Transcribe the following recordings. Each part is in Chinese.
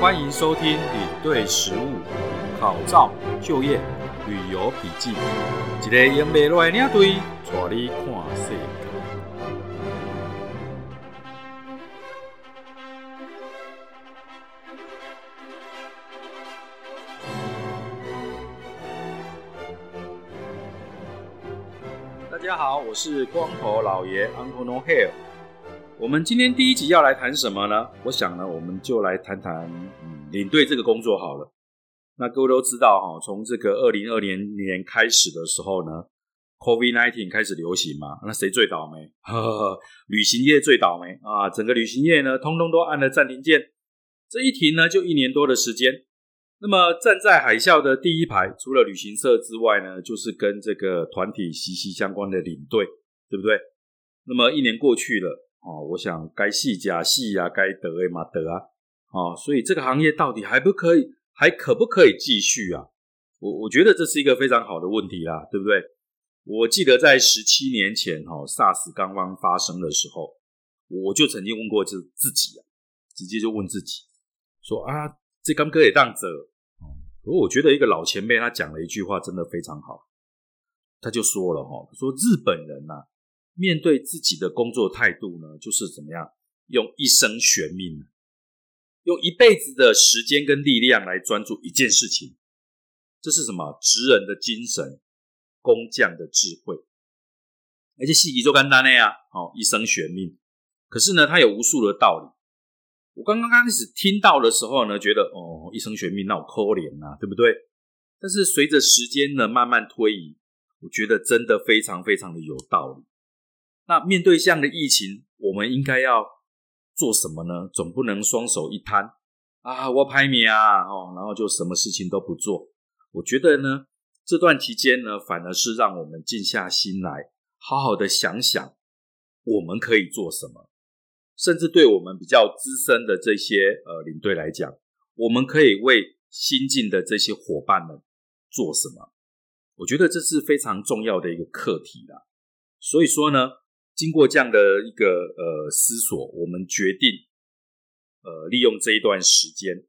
欢迎收听领队食物考照就业旅游笔记，一个用未来领队带你看世界。是光头老爷 Uncle No Hair。我们今天第一集要来谈什么呢？我想呢，我们就来谈谈领队这个工作好了。那各位都知道哈，从这个二零二零年开始的时候呢，COVID nineteen 开始流行嘛，那谁最倒霉？呵呵呵，旅行业最倒霉啊！整个旅行业呢，通通都按了暂停键。这一停呢，就一年多的时间。那么站在海啸的第一排，除了旅行社之外呢，就是跟这个团体息息相关的领队，对不对？那么一年过去了。哦，我想该戏假戏呀，该得诶嘛得啊，哦，所以这个行业到底还不可以，还可不可以继续啊？我我觉得这是一个非常好的问题啦，对不对？我记得在十七年前哈，SARS 刚刚发生的时候，我就曾经问过自自己啊，直接就问自己说啊，这刚哥也当着哦，不我觉得一个老前辈他讲了一句话，真的非常好，他就说了哈，他说日本人呐。面对自己的工作态度呢，就是怎么样用一生悬命，用一辈子的时间跟力量来专注一件事情，这是什么？职人的精神，工匠的智慧。而且细节就干单的呀，哦，一生悬命。可是呢，他有无数的道理。我刚刚开始听到的时候呢，觉得哦，一生悬命，那我可怜呐，对不对？但是随着时间呢慢慢推移，我觉得真的非常非常的有道理。那面对这样的疫情，我们应该要做什么呢？总不能双手一摊啊，我拍你啊，哦，然后就什么事情都不做。我觉得呢，这段期间呢，反而是让我们静下心来，好好的想想我们可以做什么。甚至对我们比较资深的这些呃领队来讲，我们可以为新进的这些伙伴们做什么？我觉得这是非常重要的一个课题啦。所以说呢。经过这样的一个呃思索，我们决定呃利用这一段时间，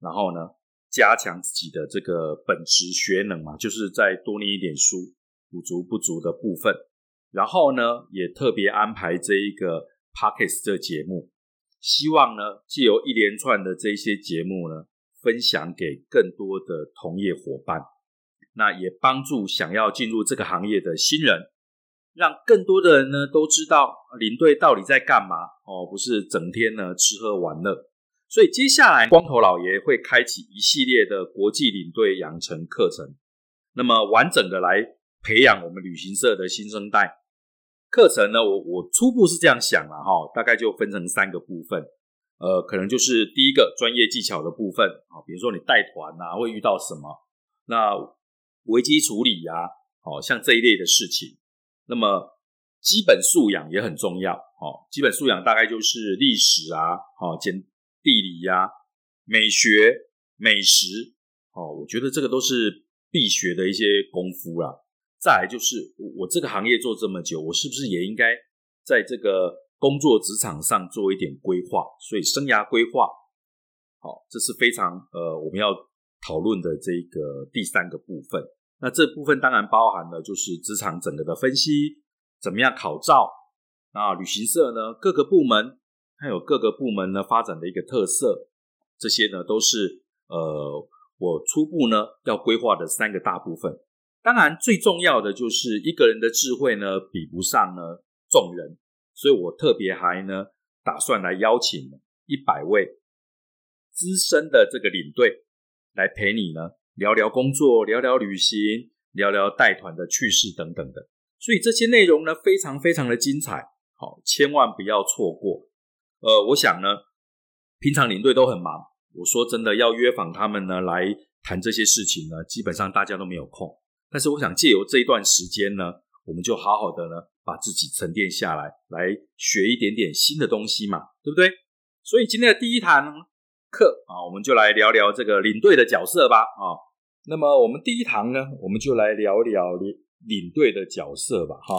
然后呢加强自己的这个本职学能嘛，就是再多念一点书，补足不足的部分。然后呢也特别安排这一个 Pockets 这节目，希望呢借由一连串的这些节目呢，分享给更多的同业伙伴，那也帮助想要进入这个行业的新人。让更多的人呢都知道领队到底在干嘛哦，不是整天呢吃喝玩乐。所以接下来光头老爷会开启一系列的国际领队养成课程，那么完整的来培养我们旅行社的新生代。课程呢，我我初步是这样想了哈，大概就分成三个部分，呃，可能就是第一个专业技巧的部分啊，比如说你带团啊会遇到什么，那危机处理呀，哦，像这一类的事情。那么基本素养也很重要，哦，基本素养大概就是历史啊，哦，简地理呀，美学、美食，哦，我觉得这个都是必学的一些功夫啦。再来就是我这个行业做这么久，我是不是也应该在这个工作职场上做一点规划？所以生涯规划，好，这是非常呃我们要讨论的这个第三个部分。那这部分当然包含了就是职场整个的分析，怎么样考照，那旅行社呢各个部门还有各个部门呢发展的一个特色，这些呢都是呃我初步呢要规划的三个大部分。当然最重要的就是一个人的智慧呢比不上呢众人，所以我特别还呢打算来邀请一百位资深的这个领队来陪你呢。聊聊工作，聊聊旅行，聊聊带团的趣事等等的，所以这些内容呢非常非常的精彩，好，千万不要错过。呃，我想呢，平常领队都很忙，我说真的要约访他们呢来谈这些事情呢，基本上大家都没有空。但是我想借由这一段时间呢，我们就好好的呢把自己沉淀下来，来学一点点新的东西嘛，对不对？所以今天的第一堂课啊，我们就来聊聊这个领队的角色吧，啊。那么我们第一堂呢，我们就来聊聊领领队的角色吧，哈。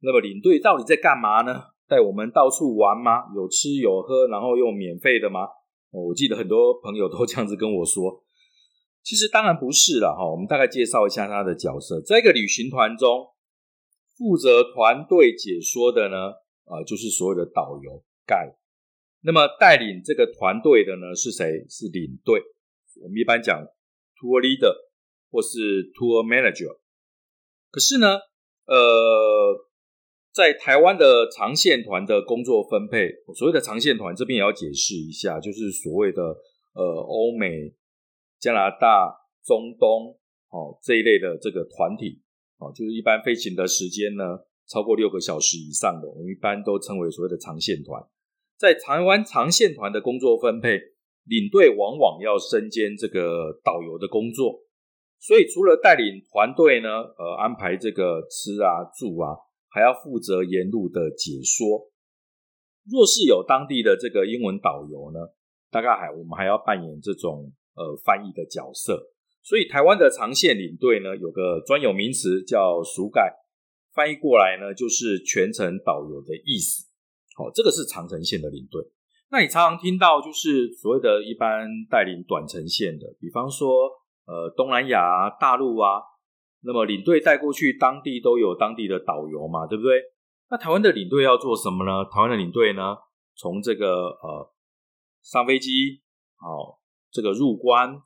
那么领队到底在干嘛呢？带我们到处玩吗？有吃有喝，然后又免费的吗？我记得很多朋友都这样子跟我说。其实当然不是了，哈。我们大概介绍一下他的角色，在一个旅行团中，负责团队解说的呢，啊，就是所谓的导游 guide。那么带领这个团队的呢是谁？是领队。我们一般讲 tour leader 或是 tour manager。可是呢，呃。在台湾的长线团的工作分配，所谓的长线团这边也要解释一下，就是所谓的呃欧美、加拿大、中东哦这一类的这个团体哦，就是一般飞行的时间呢超过六个小时以上的，我们一般都称为所谓的长线团。在台湾长线团的工作分配，领队往往要身兼这个导游的工作，所以除了带领团队呢，呃安排这个吃啊住啊。还要负责沿路的解说。若是有当地的这个英文导游呢，大概还我们还要扮演这种呃翻译的角色。所以台湾的长线领队呢，有个专有名词叫“熟盖”，翻译过来呢就是全程导游的意思。好，这个是长程线的领队。那你常常听到就是所谓的一般带领短程线的，比方说呃东南亚、大陆啊。那么领队带过去，当地都有当地的导游嘛，对不对？那台湾的领队要做什么呢？台湾的领队呢，从这个呃上飞机，好，这个入关，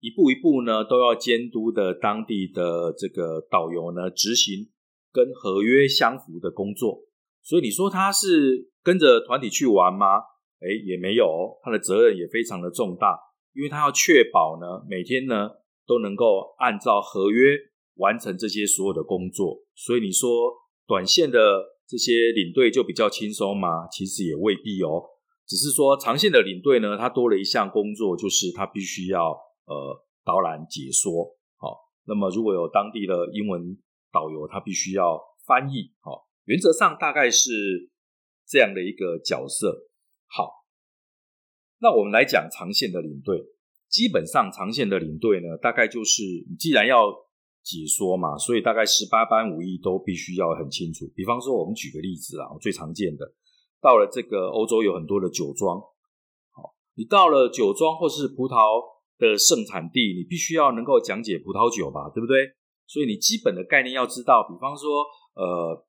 一步一步呢，都要监督的当地的这个导游呢，执行跟合约相符的工作。所以你说他是跟着团体去玩吗？哎，也没有，他的责任也非常的重大，因为他要确保呢，每天呢。都能够按照合约完成这些所有的工作，所以你说短线的这些领队就比较轻松吗？其实也未必哦。只是说长线的领队呢，他多了一项工作，就是他必须要呃导览解说。好，那么如果有当地的英文导游，他必须要翻译。好，原则上大概是这样的一个角色。好，那我们来讲长线的领队。基本上长线的领队呢，大概就是你既然要解说嘛，所以大概十八般武艺都必须要很清楚。比方说，我们举个例子啊，最常见的，到了这个欧洲有很多的酒庄，好，你到了酒庄或是葡萄的盛产地，你必须要能够讲解葡萄酒吧，对不对？所以你基本的概念要知道。比方说，呃，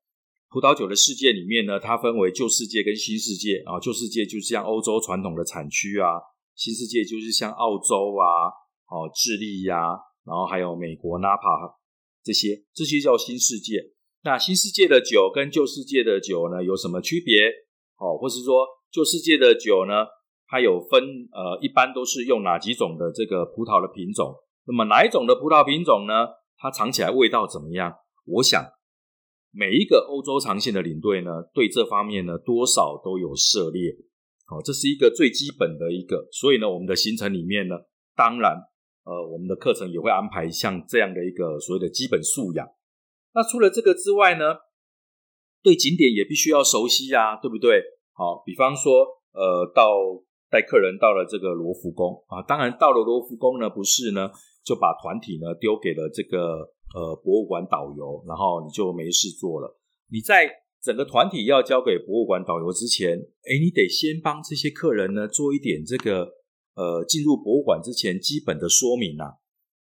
葡萄酒的世界里面呢，它分为旧世界跟新世界啊，旧世界就是像欧洲传统的产区啊。新世界就是像澳洲啊、哦智利呀，然后还有美国纳帕这些，这些叫新世界。那新世界的酒跟旧世界的酒呢有什么区别？哦，或是说旧世界的酒呢，它有分呃，一般都是用哪几种的这个葡萄的品种？那么哪一种的葡萄品种呢？它尝起来味道怎么样？我想每一个欧洲长线的领队呢，对这方面呢多少都有涉猎。好，这是一个最基本的一个，所以呢，我们的行程里面呢，当然，呃，我们的课程也会安排像这样的一个所谓的基本素养。那除了这个之外呢，对景点也必须要熟悉呀，对不对？好，比方说，呃，到带客人到了这个罗浮宫啊，当然到了罗浮宫呢，不是呢就把团体呢丢给了这个呃博物馆导游，然后你就没事做了，你在。整个团体要交给博物馆导游之前，哎，你得先帮这些客人呢做一点这个呃进入博物馆之前基本的说明啊。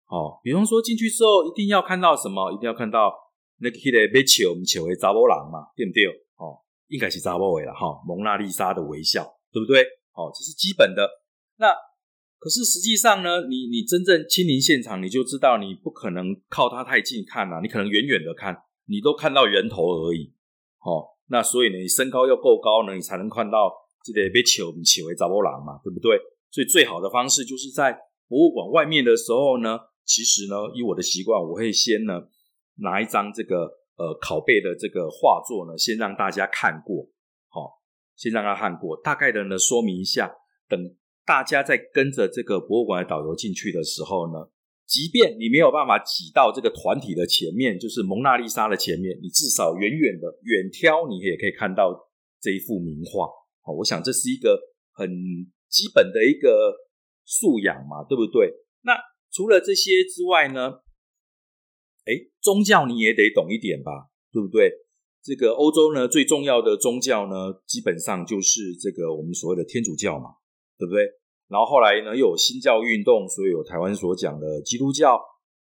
哦，比方说进去之后一定要看到什么？一定要看到那个被求我们求为查波郎嘛，对不对？哦，应该是查波维了哈，蒙娜丽莎的微笑，对不对？哦，这是基本的。那可是实际上呢，你你真正亲临现场，你就知道你不可能靠它太近看啊，你可能远远的看，你都看到人头而已。哦，那所以呢，你身高要够高呢，你才能看到这个被球球为查波郎嘛，对不对？所以最好的方式就是在博物馆外面的时候呢，其实呢，以我的习惯，我会先呢拿一张这个呃拷贝的这个画作呢，先让大家看过，好，先让他看过，大概的呢说明一下，等大家在跟着这个博物馆的导游进去的时候呢。即便你没有办法挤到这个团体的前面，就是蒙娜丽莎的前面，你至少远远的远眺，你也可以看到这一幅名画。好，我想这是一个很基本的一个素养嘛，对不对？那除了这些之外呢，哎，宗教你也得懂一点吧，对不对？这个欧洲呢，最重要的宗教呢，基本上就是这个我们所谓的天主教嘛，对不对？然后后来呢，又有新教运动，所以有台湾所讲的基督教。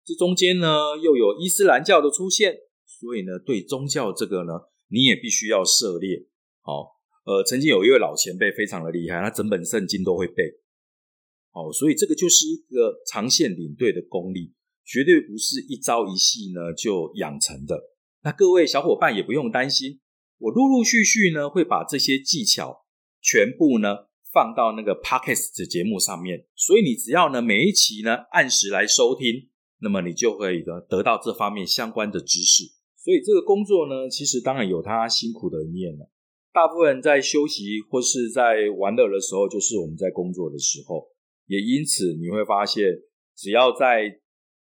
这中间呢，又有伊斯兰教的出现，所以呢，对宗教这个呢，你也必须要涉猎。好，呃，曾经有一位老前辈非常的厉害，他整本圣经都会背。好，所以这个就是一个长线领队的功力，绝对不是一朝一夕呢就养成的。那各位小伙伴也不用担心，我陆陆续续呢会把这些技巧全部呢放到那个 podcast 的节目上面，所以你只要呢每一期呢按时来收听，那么你就会呢得到这方面相关的知识。所以这个工作呢，其实当然有它辛苦的一面了。大部分在休息或是在玩乐的时候，就是我们在工作的时候。也因此你会发现，只要在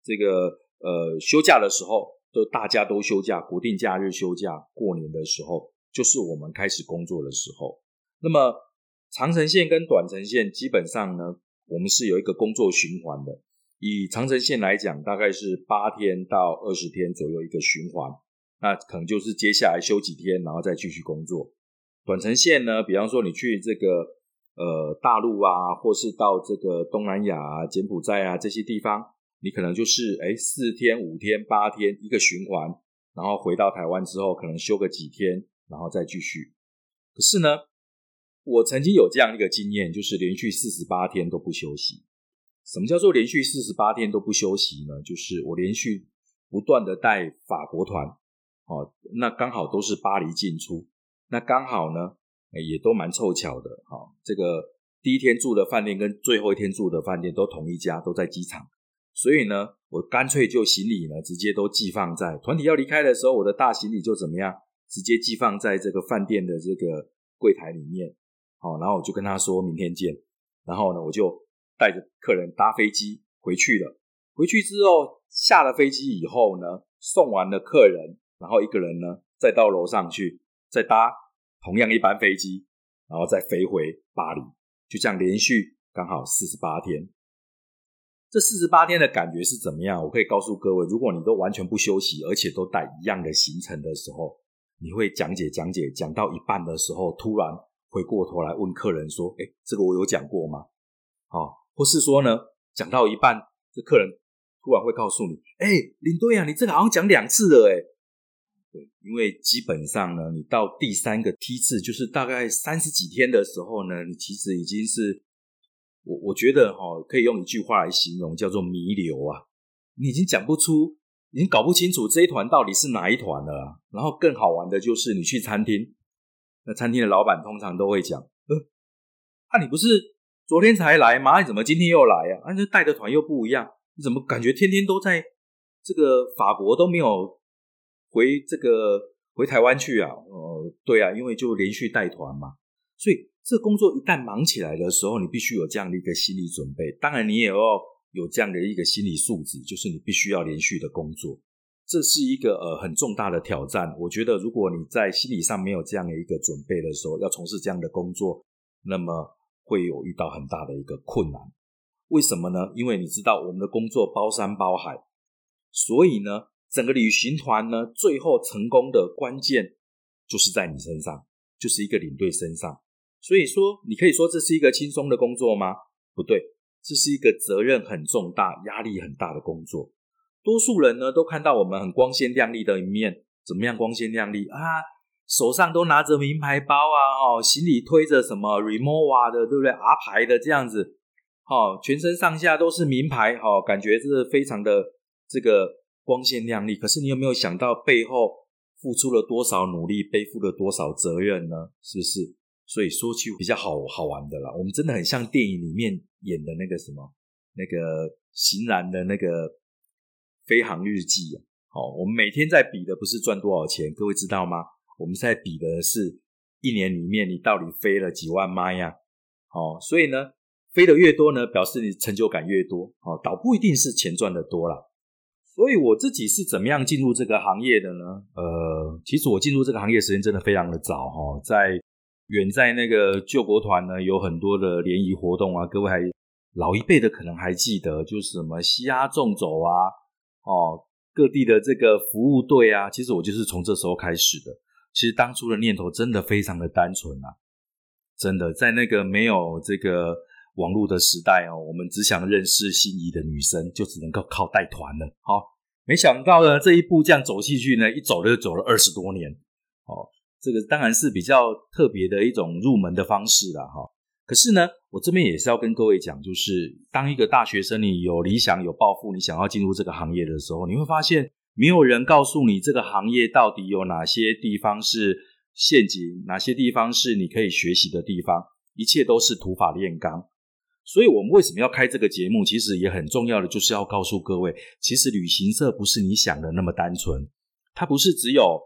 这个呃休假的时候。都大家都休假，国定假日休假，过年的时候就是我们开始工作的时候。那么长程线跟短程线基本上呢，我们是有一个工作循环的。以长程线来讲，大概是八天到二十天左右一个循环，那可能就是接下来休几天，然后再继续工作。短程线呢，比方说你去这个呃大陆啊，或是到这个东南亚、柬埔寨啊这些地方。你可能就是哎，四天、五天、八天一个循环，然后回到台湾之后，可能休个几天，然后再继续。可是呢，我曾经有这样一个经验，就是连续四十八天都不休息。什么叫做连续四十八天都不休息呢？就是我连续不断的带法国团，哦，那刚好都是巴黎进出，那刚好呢，也都蛮凑巧的。哈，这个第一天住的饭店跟最后一天住的饭店都同一家，都在机场。所以呢，我干脆就行李呢，直接都寄放在团体要离开的时候，我的大行李就怎么样，直接寄放在这个饭店的这个柜台里面。好，然后我就跟他说明天见。然后呢，我就带着客人搭飞机回去了。回去之后，下了飞机以后呢，送完了客人，然后一个人呢，再到楼上去，再搭同样一班飞机，然后再飞回巴黎。就这样连续刚好四十八天。这四十八天的感觉是怎么样？我可以告诉各位，如果你都完全不休息，而且都带一样的行程的时候，你会讲解讲解讲到一半的时候，突然回过头来问客人说：“哎，这个我有讲过吗？”哦，或是说呢，讲到一半，这客人突然会告诉你：“哎，领队啊，你这个好像讲两次了。”哎，对，因为基本上呢，你到第三个梯次，就是大概三十几天的时候呢，你其实已经是。我我觉得哈，可以用一句话来形容，叫做弥留啊！你已经讲不出，已经搞不清楚这一团到底是哪一团了。然后更好玩的就是，你去餐厅，那餐厅的老板通常都会讲：“，啊，你不是昨天才来吗？你怎么今天又来啊？啊，这带的团又不一样，你怎么感觉天天都在这个法国都没有回这个回台湾去啊？哦，对啊，因为就连续带团嘛，所以。这工作一旦忙起来的时候，你必须有这样的一个心理准备。当然，你也要有这样的一个心理素质，就是你必须要连续的工作。这是一个呃很重大的挑战。我觉得，如果你在心理上没有这样的一个准备的时候，要从事这样的工作，那么会有遇到很大的一个困难。为什么呢？因为你知道，我们的工作包山包海，所以呢，整个旅行团呢，最后成功的关键就是在你身上，就是一个领队身上。所以说，你可以说这是一个轻松的工作吗？不对，这是一个责任很重大、压力很大的工作。多数人呢都看到我们很光鲜亮丽的一面，怎么样光鲜亮丽啊？手上都拿着名牌包啊，哦，行李推着什么 Remova 的，对不对？R 牌的这样子，哦，全身上下都是名牌，哦，感觉是非常的这个光鲜亮丽。可是你有没有想到背后付出了多少努力，背负了多少责任呢？是不是？所以说去比较好好玩的啦，我们真的很像电影里面演的那个什么，那个行然的那个飞航日记啊。好，我们每天在比的不是赚多少钱，各位知道吗？我们在比的是一年里面你到底飞了几万迈呀？好，所以呢，飞的越多呢，表示你成就感越多。好，倒不一定是钱赚的多了。所以我自己是怎么样进入这个行业的呢？呃，其实我进入这个行业时间真的非常的早哈，在远在那个救国团呢，有很多的联谊活动啊，各位还老一辈的可能还记得，就是什么西亚纵走啊，哦，各地的这个服务队啊，其实我就是从这时候开始的。其实当初的念头真的非常的单纯啊，真的在那个没有这个网络的时代哦，我们只想认识心仪的女生，就只能够靠带团了。好，没想到呢，这一步这样走进去呢，一走就走了二十多年。哦，这个当然是比较特别的一种入门的方式了哈。可是呢，我这边也是要跟各位讲，就是当一个大学生，你有理想、有抱负，你想要进入这个行业的时候，你会发现。没有人告诉你这个行业到底有哪些地方是陷阱，哪些地方是你可以学习的地方，一切都是土法炼钢。所以，我们为什么要开这个节目？其实也很重要的，就是要告诉各位，其实旅行社不是你想的那么单纯，它不是只有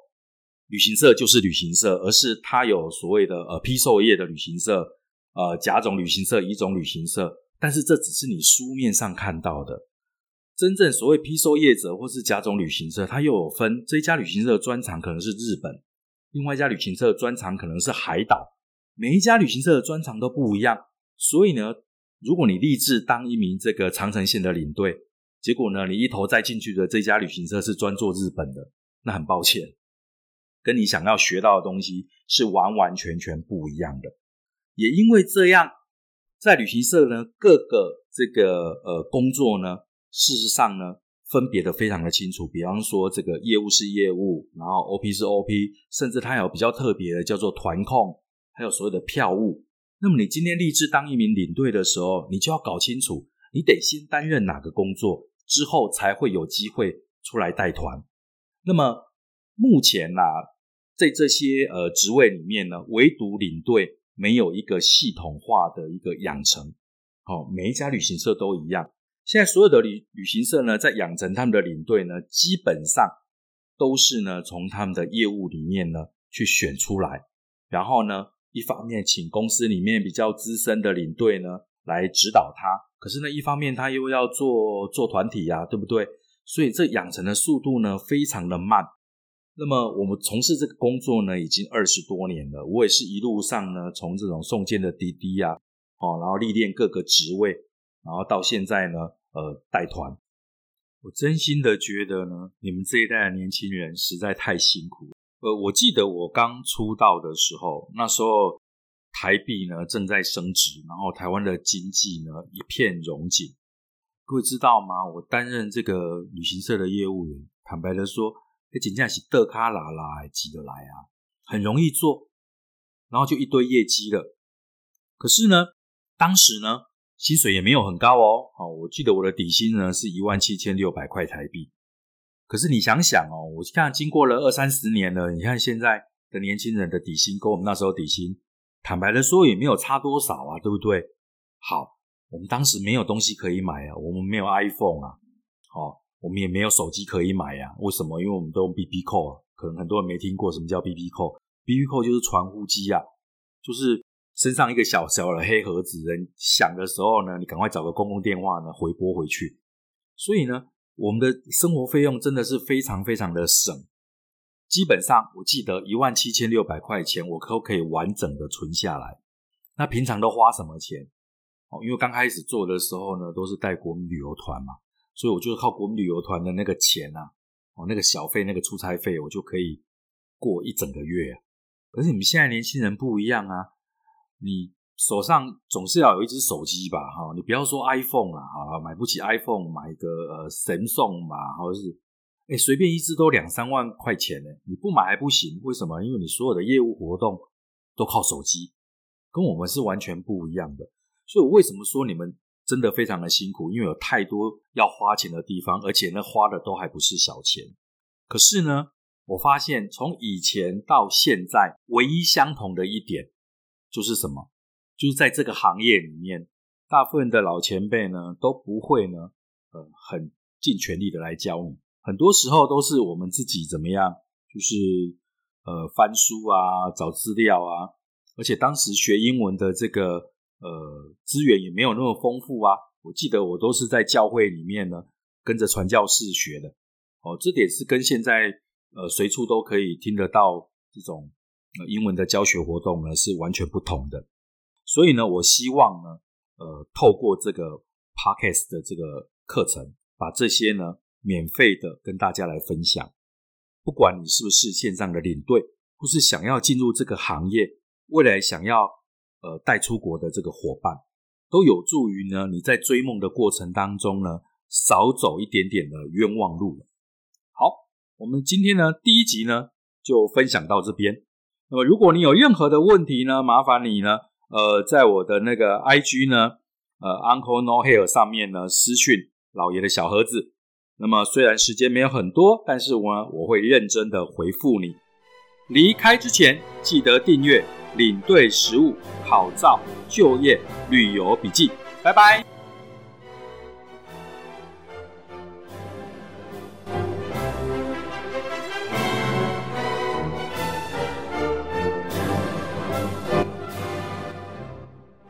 旅行社就是旅行社，而是它有所谓的呃批售业的旅行社，呃甲种旅行社、乙种旅行社，但是这只是你书面上看到的。真正所谓批售业者或是甲种旅行社，它又有分这一家旅行社的专长可能是日本，另外一家旅行社的专长可能是海岛，每一家旅行社的专长都不一样。所以呢，如果你立志当一名这个长城线的领队，结果呢，你一头栽进去的这家旅行社是专做日本的，那很抱歉，跟你想要学到的东西是完完全全不一样的。也因为这样，在旅行社呢，各个这个呃工作呢。事实上呢，分别的非常的清楚。比方说，这个业务是业务，然后 OP 是 OP，甚至它有比较特别的叫做团控，还有所谓的票务。那么你今天立志当一名领队的时候，你就要搞清楚，你得先担任哪个工作，之后才会有机会出来带团。那么目前呐，在这些呃职位里面呢，唯独领队没有一个系统化的一个养成。好，每一家旅行社都一样。现在所有的旅旅行社呢，在养成他们的领队呢，基本上都是呢从他们的业务里面呢去选出来，然后呢，一方面请公司里面比较资深的领队呢来指导他，可是呢，一方面他又要做做团体呀，对不对？所以这养成的速度呢非常的慢。那么我们从事这个工作呢，已经二十多年了，我也是一路上呢从这种送件的滴滴呀，哦，然后历练各个职位，然后到现在呢。呃，带团，我真心的觉得呢，你们这一代的年轻人实在太辛苦。呃，我记得我刚出道的时候，那时候台币呢正在升值，然后台湾的经济呢一片荣景。各位知道吗？我担任这个旅行社的业务员，坦白的说，哎，真正是得卡拉拉急得来啊，很容易做，然后就一堆业绩了。可是呢，当时呢。薪水也没有很高哦，好，我记得我的底薪呢是一万七千六百块台币。可是你想想哦，我看经过了二三十年了，你看现在的年轻人的底薪跟我们那时候底薪，坦白的说也没有差多少啊，对不对？好，我们当时没有东西可以买啊，我们没有 iPhone 啊，好，我们也没有手机可以买呀。为什么？因为我们都用 BB 扣啊，可能很多人没听过什么叫 BB 扣，BB 扣就是传呼机啊，就是。身上一个小小的黑盒子，人响的时候呢，你赶快找个公共电话呢回拨回去。所以呢，我们的生活费用真的是非常非常的省。基本上，我记得一万七千六百块钱，我可可以完整的存下来。那平常都花什么钱？哦，因为刚开始做的时候呢，都是带国民旅游团嘛，所以我就靠国民旅游团的那个钱啊，哦，那个小费、那个出差费，我就可以过一整个月啊。可是你们现在年轻人不一样啊。你手上总是要有一只手机吧，哈，你不要说 iPhone 啦，好了买不起 iPhone，买个呃神送吧，或者是，哎，随便一只都两三万块钱呢，你不买还不行，为什么？因为你所有的业务活动都靠手机，跟我们是完全不一样的。所以我为什么说你们真的非常的辛苦？因为有太多要花钱的地方，而且那花的都还不是小钱。可是呢，我发现从以前到现在，唯一相同的一点。就是什么？就是在这个行业里面，大部分的老前辈呢都不会呢，呃，很尽全力的来教你。很多时候都是我们自己怎么样，就是呃翻书啊，找资料啊。而且当时学英文的这个呃资源也没有那么丰富啊。我记得我都是在教会里面呢，跟着传教士学的。哦，这点是跟现在呃随处都可以听得到这种。英文的教学活动呢是完全不同的，所以呢，我希望呢，呃，透过这个 podcast 的这个课程，把这些呢免费的跟大家来分享。不管你是不是线上的领队，或是想要进入这个行业，未来想要呃带出国的这个伙伴，都有助于呢你在追梦的过程当中呢少走一点点的冤枉路。好，我们今天呢第一集呢就分享到这边。那么如果你有任何的问题呢，麻烦你呢呃在我的那个 IG 呢呃 Uncle No Hair 上面呢私讯老爷的小盒子。那么虽然时间没有很多，但是我我会认真的回复你。离开之前记得订阅领队食物考照就业旅游笔记，拜拜。